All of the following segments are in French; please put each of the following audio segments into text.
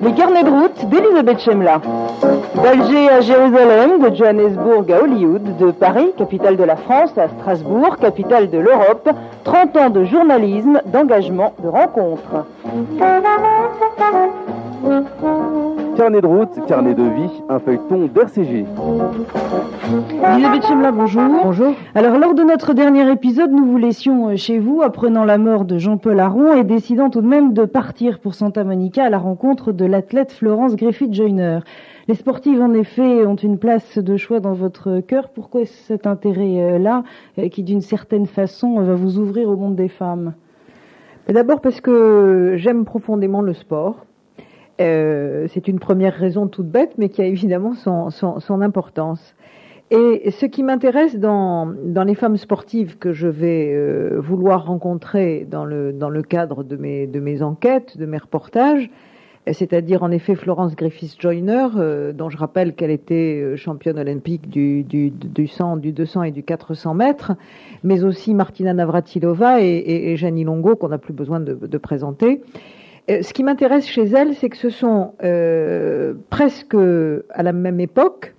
Les carnets de route d'Elisabeth Chemla. D'Alger à Jérusalem, de Johannesburg à Hollywood, de Paris, capitale de la France, à Strasbourg, capitale de l'Europe, 30 ans de journalisme, d'engagement, de rencontres. Carnet de route, carnet de vie, un feuilleton d'RCG. Elisabeth Chemla, bonjour. Bonjour. Alors, lors de notre dernier épisode, nous vous laissions euh, chez vous, apprenant la mort de Jean-Paul Aron et décidant tout de même de partir pour Santa Monica à la rencontre de l'athlète Florence Griffith-Joyner. Les sportives, en effet, ont une place de choix dans votre cœur. Pourquoi cet intérêt-là, euh, qui d'une certaine façon va vous ouvrir au monde des femmes? D'abord parce que j'aime profondément le sport. Euh, c'est une première raison toute bête, mais qui a évidemment son, son, son importance. Et ce qui m'intéresse dans, dans les femmes sportives que je vais euh, vouloir rencontrer dans le, dans le cadre de mes, de mes enquêtes, de mes reportages, c'est-à-dire en effet Florence Griffiths-Joyner, euh, dont je rappelle qu'elle était euh, championne olympique du, du, du, 100, du 200 et du 400 mètres, mais aussi Martina Navratilova et, et, et Longo, qu'on n'a plus besoin de, de présenter. Euh, ce qui m'intéresse chez elle, c'est que ce sont euh, presque à la même époque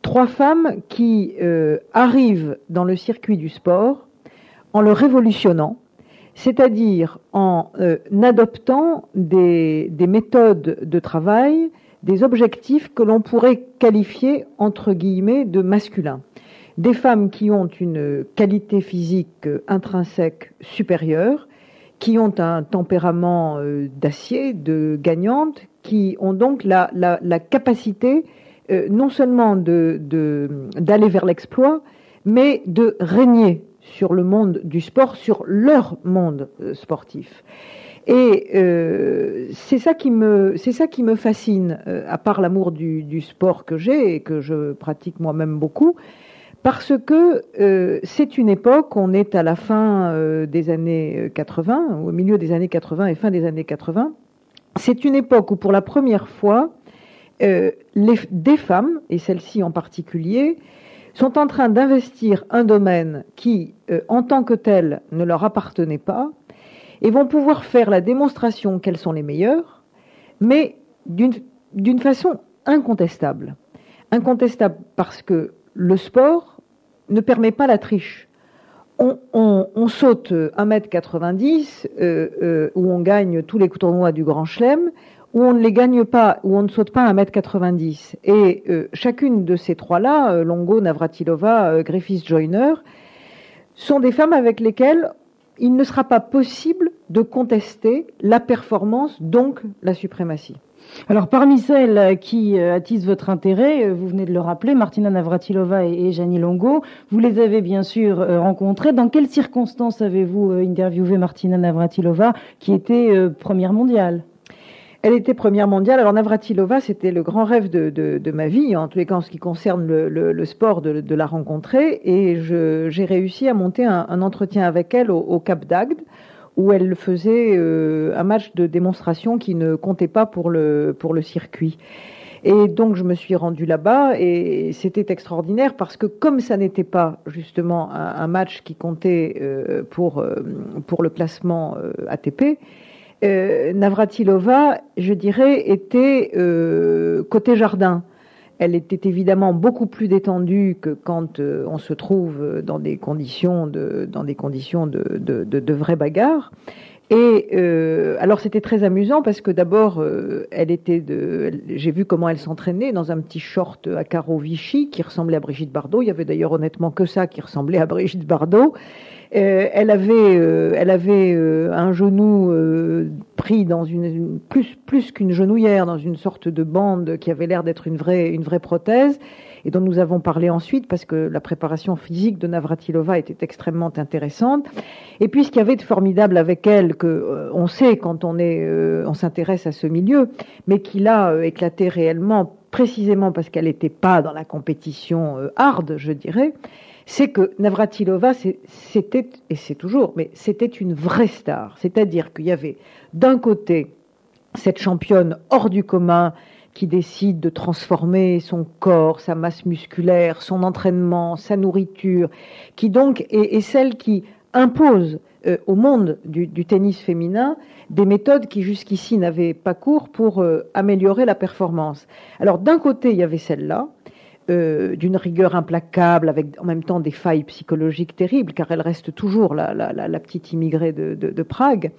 trois femmes qui euh, arrivent dans le circuit du sport en le révolutionnant, c'est-à-dire en adoptant des, méthodes de travail, des objectifs que l'on pourrait qualifier entre guillemets de masculins. Des femmes qui ont une qualité physique intrinsèque supérieure, qui ont un tempérament euh, d'acier, de gagnante, qui ont donc la, la, la capacité euh, non seulement d'aller de, d'aller vers l'exploit, mais de régner sur le monde du sport, sur leur monde euh, sportif. Et euh, c'est ça qui me c'est ça qui me fascine, euh, à part l'amour du, du, sport que j'ai et que je pratique moi-même beaucoup, parce que euh, c'est une époque, on est à la fin euh, des années 80, au milieu des années 80 et fin des années 80, c'est une époque où pour la première fois, euh, des femmes, et celles-ci en particulier, sont en train d'investir un domaine qui, euh, en tant que tel, ne leur appartenait pas, et vont pouvoir faire la démonstration qu'elles sont les meilleures, mais d'une façon incontestable. Incontestable parce que le sport ne permet pas la triche. On, saute 1m90, euh, euh, où on gagne tous les tournois du Grand Chelem, où on ne les gagne pas, où on ne saute pas 1m90. Et euh, chacune de ces trois-là, euh, Longo, Navratilova, euh, Griffiths, Joyner, sont des femmes avec lesquelles il ne sera pas possible de contester la performance, donc la suprématie. Alors parmi celles qui euh, attisent votre intérêt, euh, vous venez de le rappeler, Martina Navratilova et, et Janie Longo, vous les avez bien sûr euh, rencontrées. Dans quelles circonstances avez-vous interviewé Martina Navratilova, qui était première mondiale? Elle était première mondiale. Alors Navratilova, c'était le grand rêve de, de, ma vie, en tous les cas en ce qui concerne le, sport, de, la rencontrer. Et j'ai réussi à monter un, entretien avec elle au Cap d'Agde, où elle faisait euh, un match de démonstration qui ne comptait pas pour le, pour le circuit. Et donc je me suis rendue là-bas et c'était extraordinaire parce que comme ça n'était pas justement un, match qui comptait euh, pour, euh, pour le classement euh, ATP, euh, Navratilova, je dirais, était côté jardin. Elle était évidemment beaucoup plus détendue que quand euh, on se trouve dans des conditions de, dans des conditions de, de, de, de vraie bagarre. Et euh, alors c'était très amusant parce que d'abord euh, elle était de, j'ai vu comment elle s'entraînait dans un petit short à carreaux Vichy qui ressemblait à Brigitte Bardot. Il y avait d'ailleurs honnêtement que ça qui ressemblait à Brigitte Bardot. Euh, elle avait, euh, elle avait euh, un genou pris dans une, plus plus qu'une genouillère, dans une sorte de bande qui avait l'air d'être une vraie une vraie prothèse et dont nous avons parlé ensuite parce que la préparation physique de Navratilova était extrêmement intéressante. Et puis ce qu'il y avait de formidable avec elle, que on sait quand on est, on s'intéresse à ce milieu, mais qui l'a éclaté réellement précisément parce qu'elle n'était pas dans la compétition hard, je dirais, c'est que Navratilova, c'était, et c'est toujours, mais c'était une vraie star. C'est-à-dire qu'il y avait d'un côté cette championne hors du commun qui décide de transformer son corps, sa masse musculaire, son entraînement, sa nourriture, qui donc est, celle qui impose euh, au monde du, tennis féminin des méthodes qui jusqu'ici n'avaient pas cours pour euh, améliorer la performance. Alors d'un côté, il y avait celle-là, euh, d'une rigueur implacable, avec en même temps des failles psychologiques terribles, car elle reste toujours la, petite immigrée de, Prague.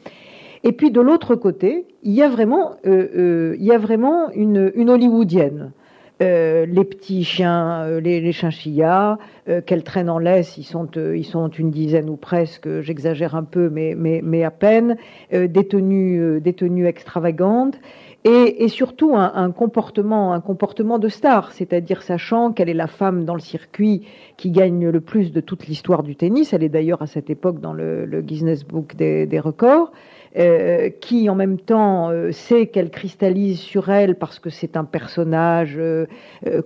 Et puis de l'autre côté, il y a vraiment, euh, euh, il y a vraiment une, hollywoodienne. les petits chiens, les, les chinchillas, qu'elle traîne en laisse, ils sont, ils sont une dizaine ou presque, j'exagère un peu, mais, mais, mais à peine, des tenues, des tenues extravagantes et, et surtout un, comportement, un comportement de star, c'est-à-dire sachant qu'elle est la femme dans le circuit qui gagne le plus de toute l'histoire du tennis. Elle est d'ailleurs à cette époque dans le, le Guinness Book des records. Euh, qui en même temps euh, sait qu'elle cristallise sur elle parce que c'est un personnage euh,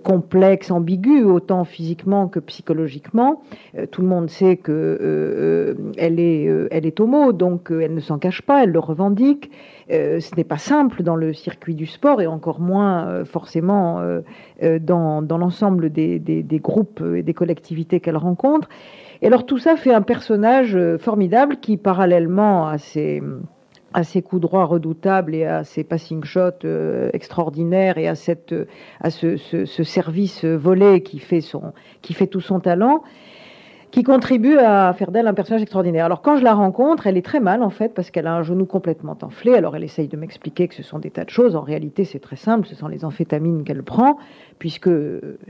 complexe, ambigu, autant physiquement que psychologiquement. tout le monde sait que elle est, elle est homo, donc elle ne s'en cache pas, elle le revendique. ce n'est pas simple dans le circuit du sport et encore moins forcément dans, dans l'ensemble des, des, des, groupes et des collectivités qu'elle rencontre. Et alors tout ça fait un personnage formidable qui, parallèlement à ses à ses coups droits redoutables et à ses passing shots euh, extraordinaires et à cette à ce, ce, ce, service volé qui fait son qui fait tout son talent qui contribue à faire d'elle un personnage extraordinaire. Alors quand je la rencontre, elle est très mal en fait parce qu'elle a un genou complètement enflé. Alors elle essaye de m'expliquer que ce sont des tas de choses. En réalité, c'est très simple. Ce sont les amphétamines qu'elle prend, puisque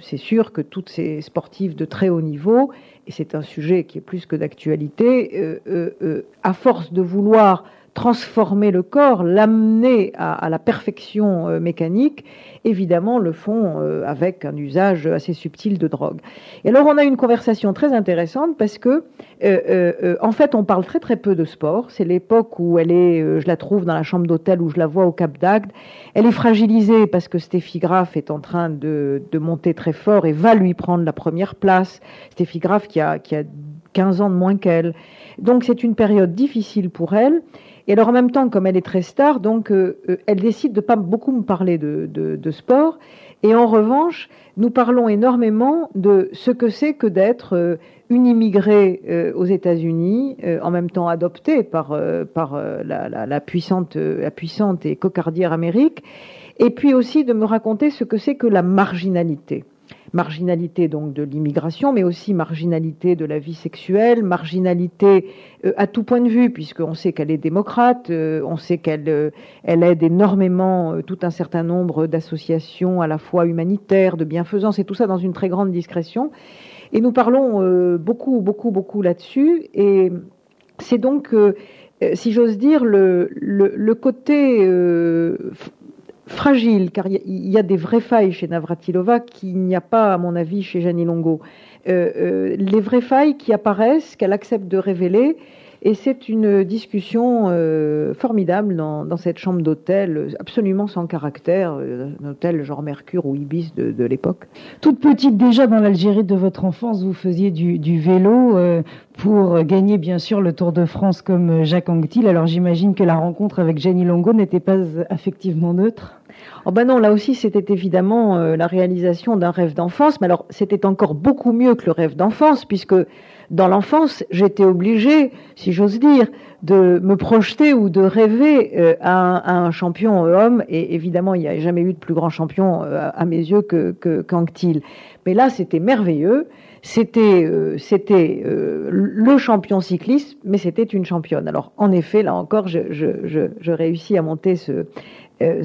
c'est sûr que toutes ces sportives de très haut niveau, et c'est un sujet qui est plus que d'actualité, euh, euh, euh à force de vouloir transformer le corps, l'amener à, la perfection euh, mécanique, évidemment le font euh, avec un usage assez subtil de drogue. Et alors on a une conversation très intéressante parce que euh, en fait on parle très très peu de sport. C'est l'époque où elle est, je la trouve dans la chambre d'hôtel où je la vois au Cap d'Agde. Elle est fragilisée parce que Steffi Graf est en train de, monter très fort et va lui prendre la première place. Steffi Graf qui a, qui a 15 ans de moins qu'elle. Donc c'est une période difficile pour elle. Et alors en même temps, comme elle est très star, donc euh, euh, elle décide de pas beaucoup me parler de, de, sport. Et en revanche, nous parlons énormément de ce que c'est que d'être euh, une immigrée aux États-Unis, en même temps adoptée par, par la, puissante, la puissante et cocardière Amérique, et puis aussi de me raconter ce que c'est que la marginalité marginalité donc de l'immigration, mais aussi marginalité de la vie sexuelle, marginalité euh, à tout point de vue, puisqu'on sait qu'elle est démocrate, euh, on sait qu'elle euh, aide énormément tout un certain nombre d'associations à la fois humanitaires, de bienfaisance, et tout ça dans une très grande discrétion. Et nous parlons beaucoup, beaucoup, beaucoup là-dessus, et c'est donc si j'ose dire, le côté fragile, car il y, a des vraies failles chez Navratilova qu'il n'y a pas, à mon avis, chez Jeannie Longo. Euh, euh, les vraies failles qui apparaissent, qu'elle accepte de révéler, et c'est une discussion euh, formidable dans, cette chambre d'hôtel, absolument sans caractère, un hôtel genre Mercure ou Ibis de, l'époque. Toute petite déjà dans l'Algérie de votre enfance, vous faisiez du, vélo pour gagner bien sûr le Tour de France comme Jacques Anquetil. Alors j'imagine que la rencontre avec Jenny Longo n'était pas affectivement neutre. Oh ben non, là aussi c'était évidemment euh, la réalisation d'un rêve d'enfance, mais alors c'était encore beaucoup mieux que le rêve d'enfance, puisque dans l'enfance j'étais obligée, si j'ose dire, de me projeter ou de rêver euh, à, un, champion homme, et évidemment il n'y a jamais eu de plus grand champion euh, à mes yeux que, que Mais là c'était merveilleux, c'était c'était le champion cycliste, mais c'était une championne. Alors en effet, là encore, je réussis à monter ce, euh,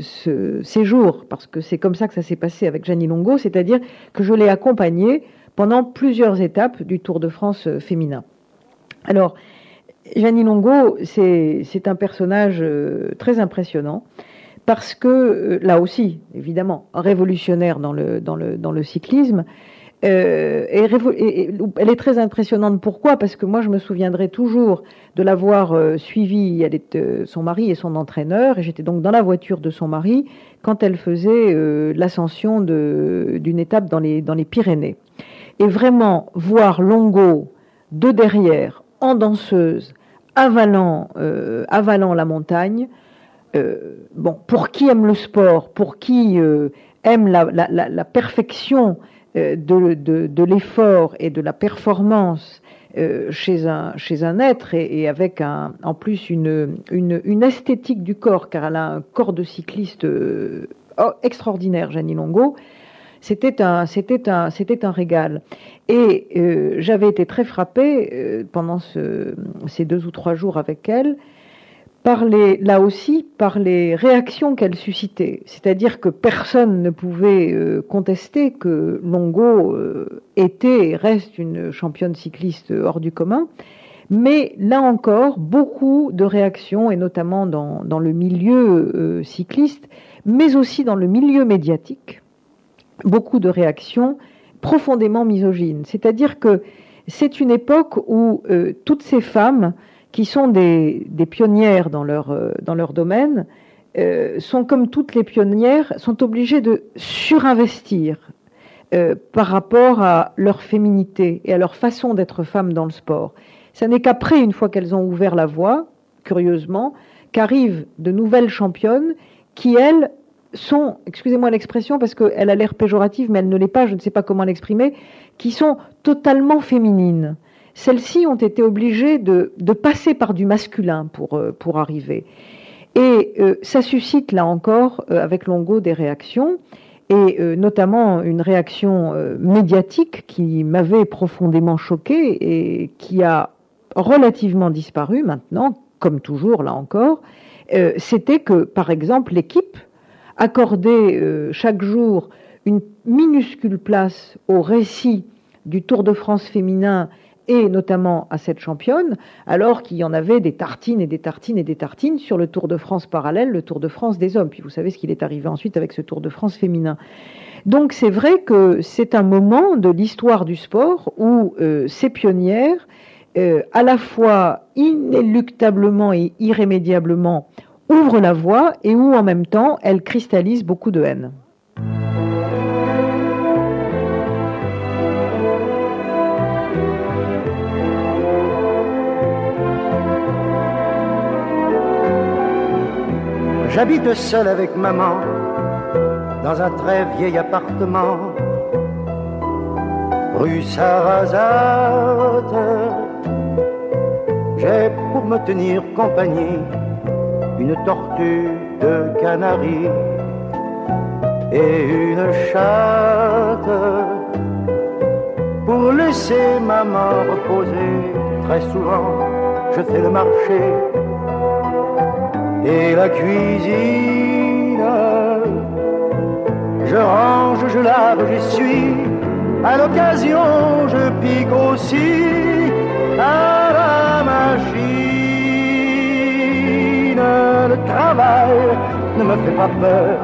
ce, séjour, parce que c'est comme ça que ça s'est passé avec Jeannie Longo, c'est-à-dire que je l'ai accompagnée pendant plusieurs étapes du Tour de France euh, féminin. Alors, Jeannie Longo, c'est un personnage euh, très impressionnant parce que, là aussi, évidemment, révolutionnaire dans le, dans le, dans le cyclisme, euh, elle est très impressionnante. Pourquoi? Parce que moi, je me souviendrai toujours de l'avoir euh, suivie. Elle est euh, son mari et son entraîneur, et j'étais donc dans la voiture de son mari quand elle faisait euh, l'ascension d'une étape dans les, Pyrénées. Et vraiment voir Longo de derrière, en danseuse, avalant, avalant la montagne. bon, pour qui aime le sport, pour qui aime la, perfection de, de, de l'effort et de la performance euh, chez, un, chez un être et, et, avec un, en plus une, une, une, esthétique du corps, car elle a un corps de cycliste euh, oh, extraordinaire, Jeannie Longo. C'était un, c'était un, c'était un régal. Et euh, j'avais été très frappée euh, pendant ce, ces deux ou trois jours avec elle par les, là aussi par les réactions qu'elle suscitait. C'est-à-dire que personne ne pouvait euh, contester que Longo euh, était et reste une championne cycliste hors du commun. Mais là encore, beaucoup de réactions, et notamment dans, dans le milieu euh, cycliste, mais aussi dans le milieu médiatique, beaucoup de réactions profondément misogynes. C'est-à-dire que c'est une époque où toutes ces femmes qui sont des, des pionnières dans leur, euh, dans leur domaine, euh, sont comme toutes les pionnières, sont obligées de surinvestir euh, par rapport à leur féminité et à leur façon d'être femme dans le sport. Ce n'est qu'après, une fois qu'elles ont ouvert la voie, curieusement, qu'arrivent de nouvelles championnes qui, elles, sont, excusez-moi l'expression parce qu'elle a l'air péjorative, mais elle ne l'est pas, je ne sais pas comment l'exprimer, qui sont totalement féminines celles-ci ont été obligées de, passer par du masculin pour, euh, arriver. Et euh, ça suscite là encore, euh, avec Longo, des réactions, et notamment une réaction médiatique qui m'avait profondément choquée et qui a relativement disparu maintenant, comme toujours là encore, c'était que, par exemple, l'équipe accordait chaque jour une minuscule place au récit du Tour de France féminin et notamment à cette championne, alors qu'il y en avait des tartines et des tartines et des tartines sur le Tour de France parallèle, le Tour de France des hommes. Puis vous savez ce qu'il est arrivé ensuite avec ce Tour de France féminin. Donc c'est vrai que c'est un moment de l'histoire du sport où euh, ces pionnières, euh, à la fois inéluctablement et irrémédiablement, ouvrent la voie et où en même temps elles cristallisent beaucoup de haine. J'habite seul avec maman dans un très vieil appartement, rue Sarrazate. J'ai pour me tenir compagnie une tortue de Canaries et une chatte pour laisser maman reposer. Très souvent, je fais le marché et la cuisine. Je range, je lave, j'essuie. À l'occasion, je pique aussi à la machine. Le travail ne me fait pas peur.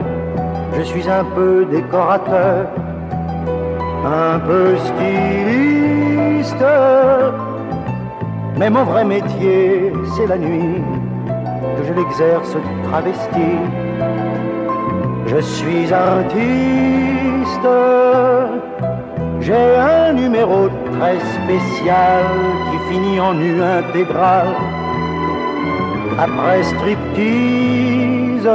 Je suis un peu décorateur, un peu styliste. Mais mon vrai métier, c'est la nuit que je l'exerce travesti. Je suis artiste, j'ai un numéro très spécial qui finit en nu intégral. Après striptease,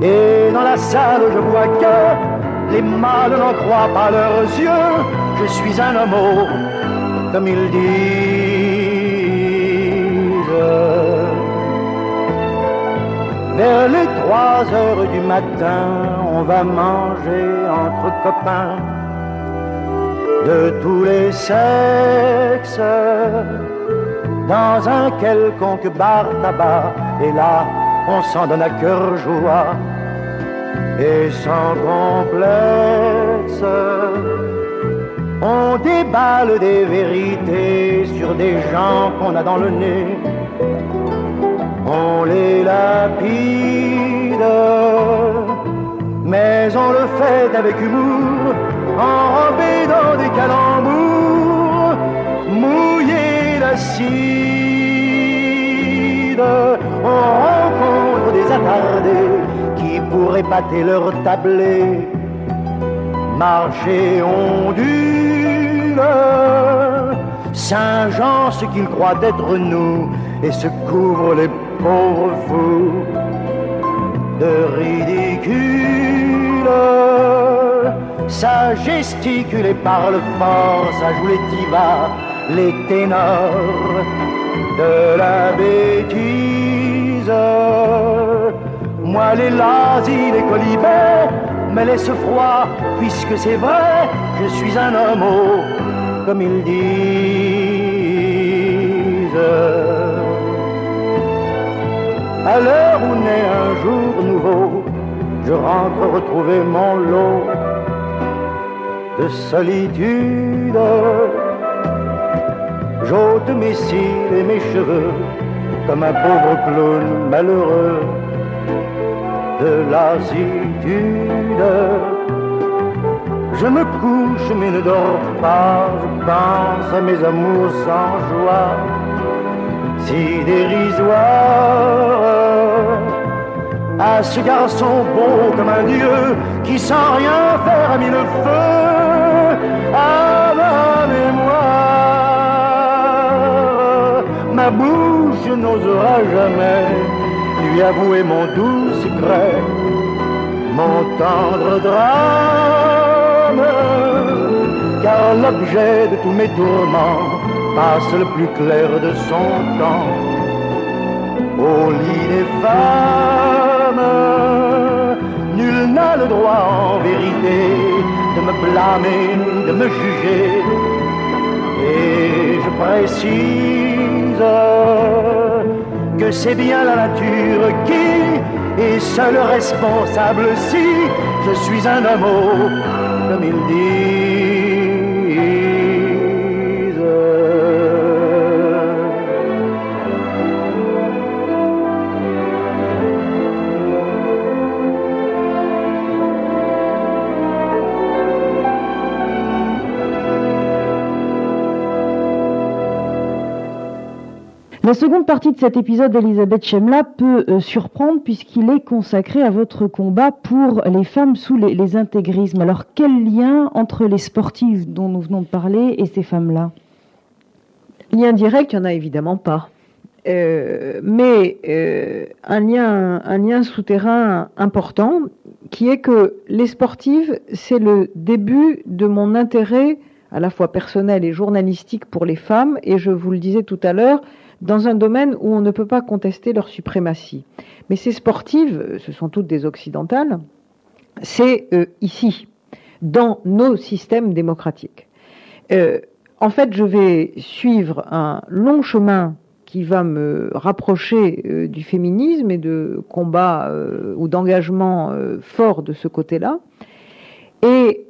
et dans la salle je vois que les mâles n'en croient pas leurs yeux. Je suis un homme, comme ils disent. Vers les trois heures du matin, on va manger entre copains de tous les sexes dans un quelconque bar tabac. Et là, on s'en donne à cœur joie et sans complexe. On déballe des vérités sur des gens qu'on a dans le nez. On les lapide, mais on le fait avec humour, enrobé dans des calembours, mouillé d'acide. On rencontre des attardés qui pourraient pâter leur tablé marcher ondule. Saint-Jean, ce qu'il croit être nous, et se couvre les pauvres fous de ridicule. Ça gesticule et parle fort, ça joue les divas, les ténors de la bêtise. Moi, les lazis, les colibets, me laisse froid, puisque c'est vrai, je suis un homme, comme ils disent. À l'heure où naît un jour nouveau, je rentre retrouver mon lot de solitude. J'ôte mes cils et mes cheveux comme un pauvre clown malheureux de lassitude. Je me couche mais ne dors pas, je pense à mes amours sans joie, si dérisoire. À ce garçon beau comme un dieu qui sans rien faire a mis le feu à ma mémoire. Ma bouche n'osera jamais lui avouer mon doux secret, mon tendre drame, car l'objet de tous mes tourments passe le plus clair de son temps au lit des femmes. Nul n'a le droit en vérité de me blâmer, de me juger. Et je précise que c'est bien la nature qui est seule responsable si je suis un homme, comme ils disent. La seconde partie de cet épisode d'Elisabeth Chemla peut euh, surprendre puisqu'il est consacré à votre combat pour les femmes sous les, intégrismes. Alors quel lien entre les sportives dont nous venons de parler et ces femmes-là? Lien direct, il n'y en a évidemment pas. Euh, mais euh, un lien, un lien souterrain important qui est que les sportives, c'est le début de mon intérêt à la fois personnel et journalistique pour les femmes. Et je vous le disais tout à l'heure, dans un domaine où on ne peut pas contester leur suprématie. Mais ces sportives, ce sont toutes des occidentales, c'est euh, ici, dans nos systèmes démocratiques. Euh, en fait, je vais suivre un long chemin qui va me rapprocher euh, du féminisme et de combats ou d'engagement euh, fort de ce côté-là. Et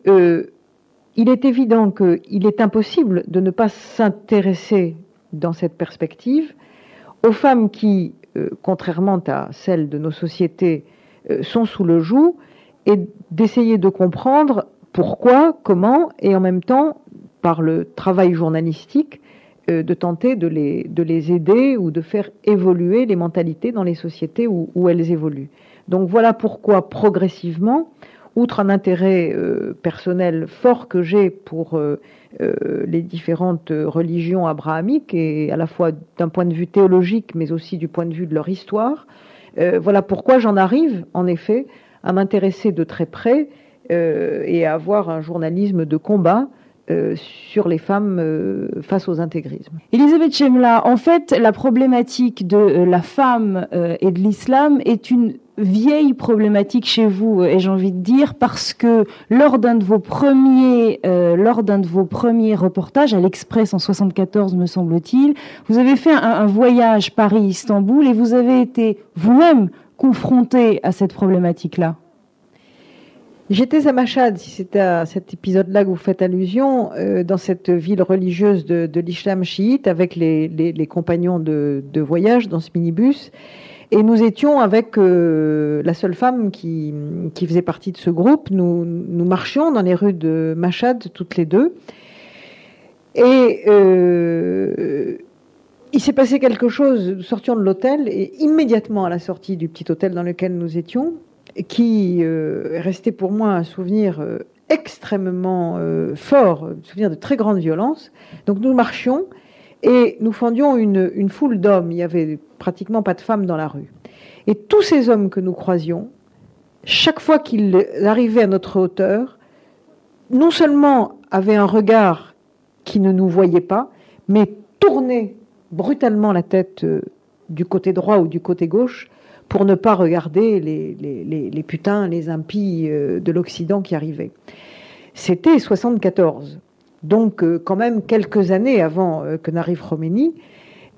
il est évident qu'il est impossible de ne pas s'intéresser dans cette perspective aux femmes qui, euh, contrairement à celles de nos sociétés, euh, sont sous le joug et d'essayer de comprendre pourquoi, comment, et en même temps, par le travail journalistique, euh, de tenter de les, de les aider ou de faire évoluer les mentalités dans les sociétés où elles évoluent. Donc voilà pourquoi progressivement, outre un intérêt euh, personnel fort que j'ai pour euh, euh, les différentes religions abrahamiques, et à la fois d'un point de vue théologique, mais aussi du point de vue de leur histoire, euh, voilà pourquoi j'en arrive, en effet, à m'intéresser de très près euh, et à avoir un journalisme de combat euh, sur les femmes euh, face aux intégrismes. Elisabeth Chemla, en fait, la problématique de euh, la femme euh, et de l'islam est une vieille problématique chez vous, et j'ai envie de dire, parce que lors d'un de vos premiers, euh, lors d'un de vos premiers reportages à l'Express en 74, me semble-t-il, vous avez fait un, voyage Paris-Istanbul et vous avez été vous-même confronté à cette problématique-là. J'étais à Machad, si c'est à cet épisode-là que vous faites allusion, euh, dans cette ville religieuse de, l'islam chiite, avec les, compagnons de, voyage dans ce minibus. Et nous étions avec euh, la seule femme qui, faisait partie de ce groupe. Nous, marchions dans les rues de Machad, toutes les deux. Et euh, il s'est passé quelque chose, nous sortions de l'hôtel, et immédiatement à la sortie du petit hôtel dans lequel nous étions, qui euh, est resté pour moi un souvenir extrêmement fort, un souvenir de très grande violence. Donc nous marchions et nous fendions une, foule d'hommes. Il y avait pratiquement pas de femmes dans la rue. Et tous ces hommes que nous croisions, chaque fois qu'ils arrivaient à notre hauteur, non seulement avaient un regard qui ne nous voyait pas, mais tournaient brutalement la tête du côté droit ou du côté gauche pour ne pas regarder les, les, les, putains, les impies euh, de l'Occident qui arrivaient. C'était 74, donc euh, quand même quelques années avant euh, que n'arrive Khomeini.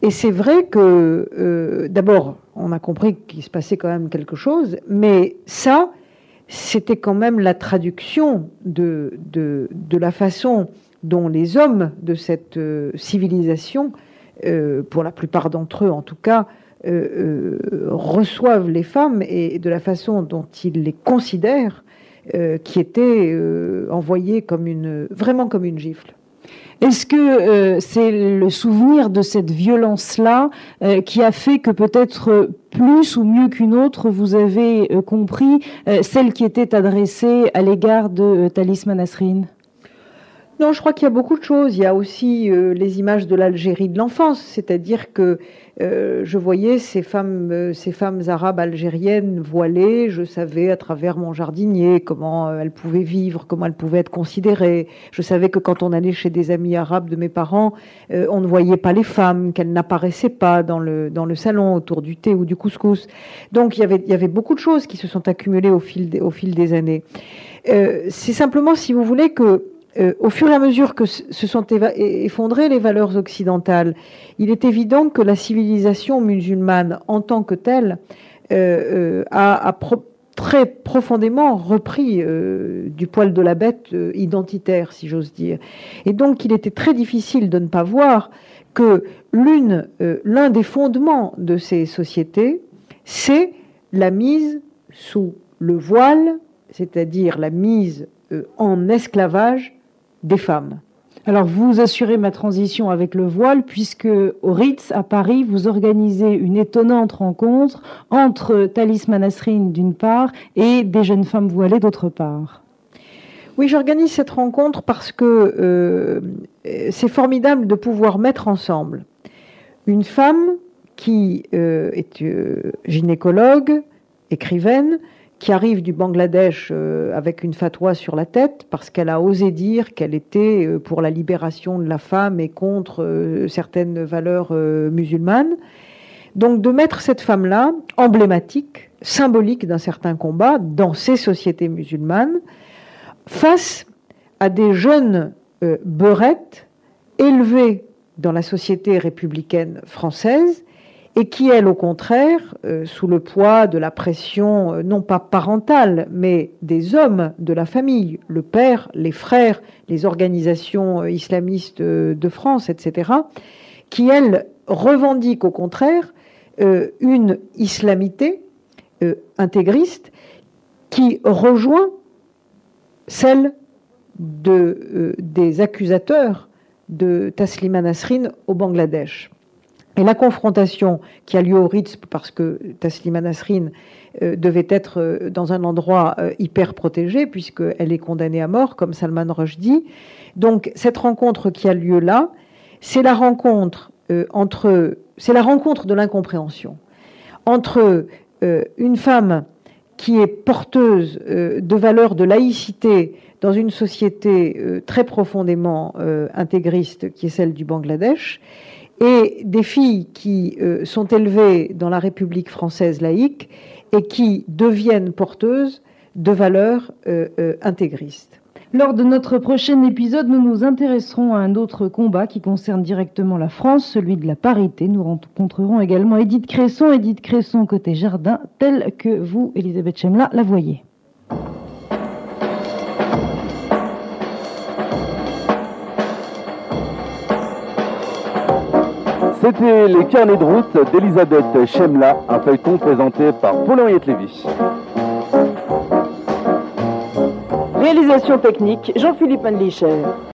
Et c'est vrai que, d'abord, on a compris qu'il se passait quand même quelque chose, mais ça, c'était quand même la traduction de, de, de, la façon dont les hommes de cette civilisation, pour la plupart d'entre eux en tout cas, euh, euh, reçoivent les femmes et de la façon dont ils les considèrent, euh, qui était envoyée comme une, vraiment comme une gifle. Est-ce que c'est le souvenir de cette violence-là qui a fait que peut-être plus ou mieux qu'une autre, vous avez compris celle qui était adressée à l'égard de Thalis Manasrine? Non, je crois qu'il y a beaucoup de choses. Il y a aussi les images de l'Algérie de l'enfance, c'est-à-dire que euh, je voyais ces femmes, euh, ces femmes arabes algériennes voilées. Je savais à travers mon jardinier comment euh, elles pouvaient vivre, comment elles pouvaient être considérées. Je savais que quand on allait chez des amis arabes de mes parents, on ne voyait pas les femmes, qu'elles n'apparaissaient pas dans le dans le salon autour du thé ou du couscous. Donc il y avait il y avait beaucoup de choses qui se sont accumulées au fil des, au fil des années. C'est simplement, si vous voulez, que euh, au fur et à mesure que se sont effondrées les valeurs occidentales, il est évident que la civilisation musulmane en tant que telle euh, euh, a, très profondément repris du poil de la bête identitaire, si j'ose dire. Et donc il était très difficile de ne pas voir que l'un des fondements de ces sociétés, c'est la mise sous le voile, c'est-à-dire la mise en esclavage des femmes. Alors vous assurez ma transition avec le voile puisque au Ritz à Paris vous organisez une étonnante rencontre entre Thalis Manasrine d'une part et des jeunes femmes voilées d'autre part. Oui, j'organise cette rencontre parce que euh, c'est formidable de pouvoir mettre ensemble une femme qui euh, est euh, gynécologue, écrivaine, qui arrive du Bangladesh euh, avec une fatwa sur la tête parce qu'elle a osé dire qu'elle était euh, pour la libération de la femme et contre euh, certaines valeurs musulmanes. Donc de mettre cette femme-là, emblématique, symbolique d'un certain combat dans ces sociétés musulmanes, face à des jeunes beurettes élevées dans la société républicaine française et qui, elle, au contraire, euh, sous le poids de la pression, euh, non pas parentale, mais des hommes de la famille, le père, les frères, les organisations euh, islamistes de France, etc., qui, elle, revendiquent au contraire une islamité intégriste qui rejoint celle de, des accusateurs de Taslima Nasrin au Bangladesh. Et la confrontation qui a lieu au Ritz, parce que Taslima Nasrin euh, devait être euh, dans un endroit euh, hyper protégé, puisqu'elle est condamnée à mort, comme Salman Rushdie. Donc cette rencontre qui a lieu là, c'est la rencontre entre, c'est la rencontre de l'incompréhension entre une femme qui est porteuse de valeurs de laïcité dans une société très profondément intégriste qui est celle du Bangladesh, et des filles qui euh, sont élevées dans la République française laïque et qui deviennent porteuses de valeurs euh, euh, intégristes. Lors de notre prochain épisode, nous nous intéresserons à un autre combat qui concerne directement la France, celui de la parité. Nous rencontrerons également Edith Cresson, Edith Cresson côté jardin, telle que vous, Elisabeth Chemla, la voyez. C'était les carnets de route d'Elisabeth Chemla, un feuilleton présenté par Paul-Henriette Lévy. Réalisation technique, Jean-Philippe Mandlicher.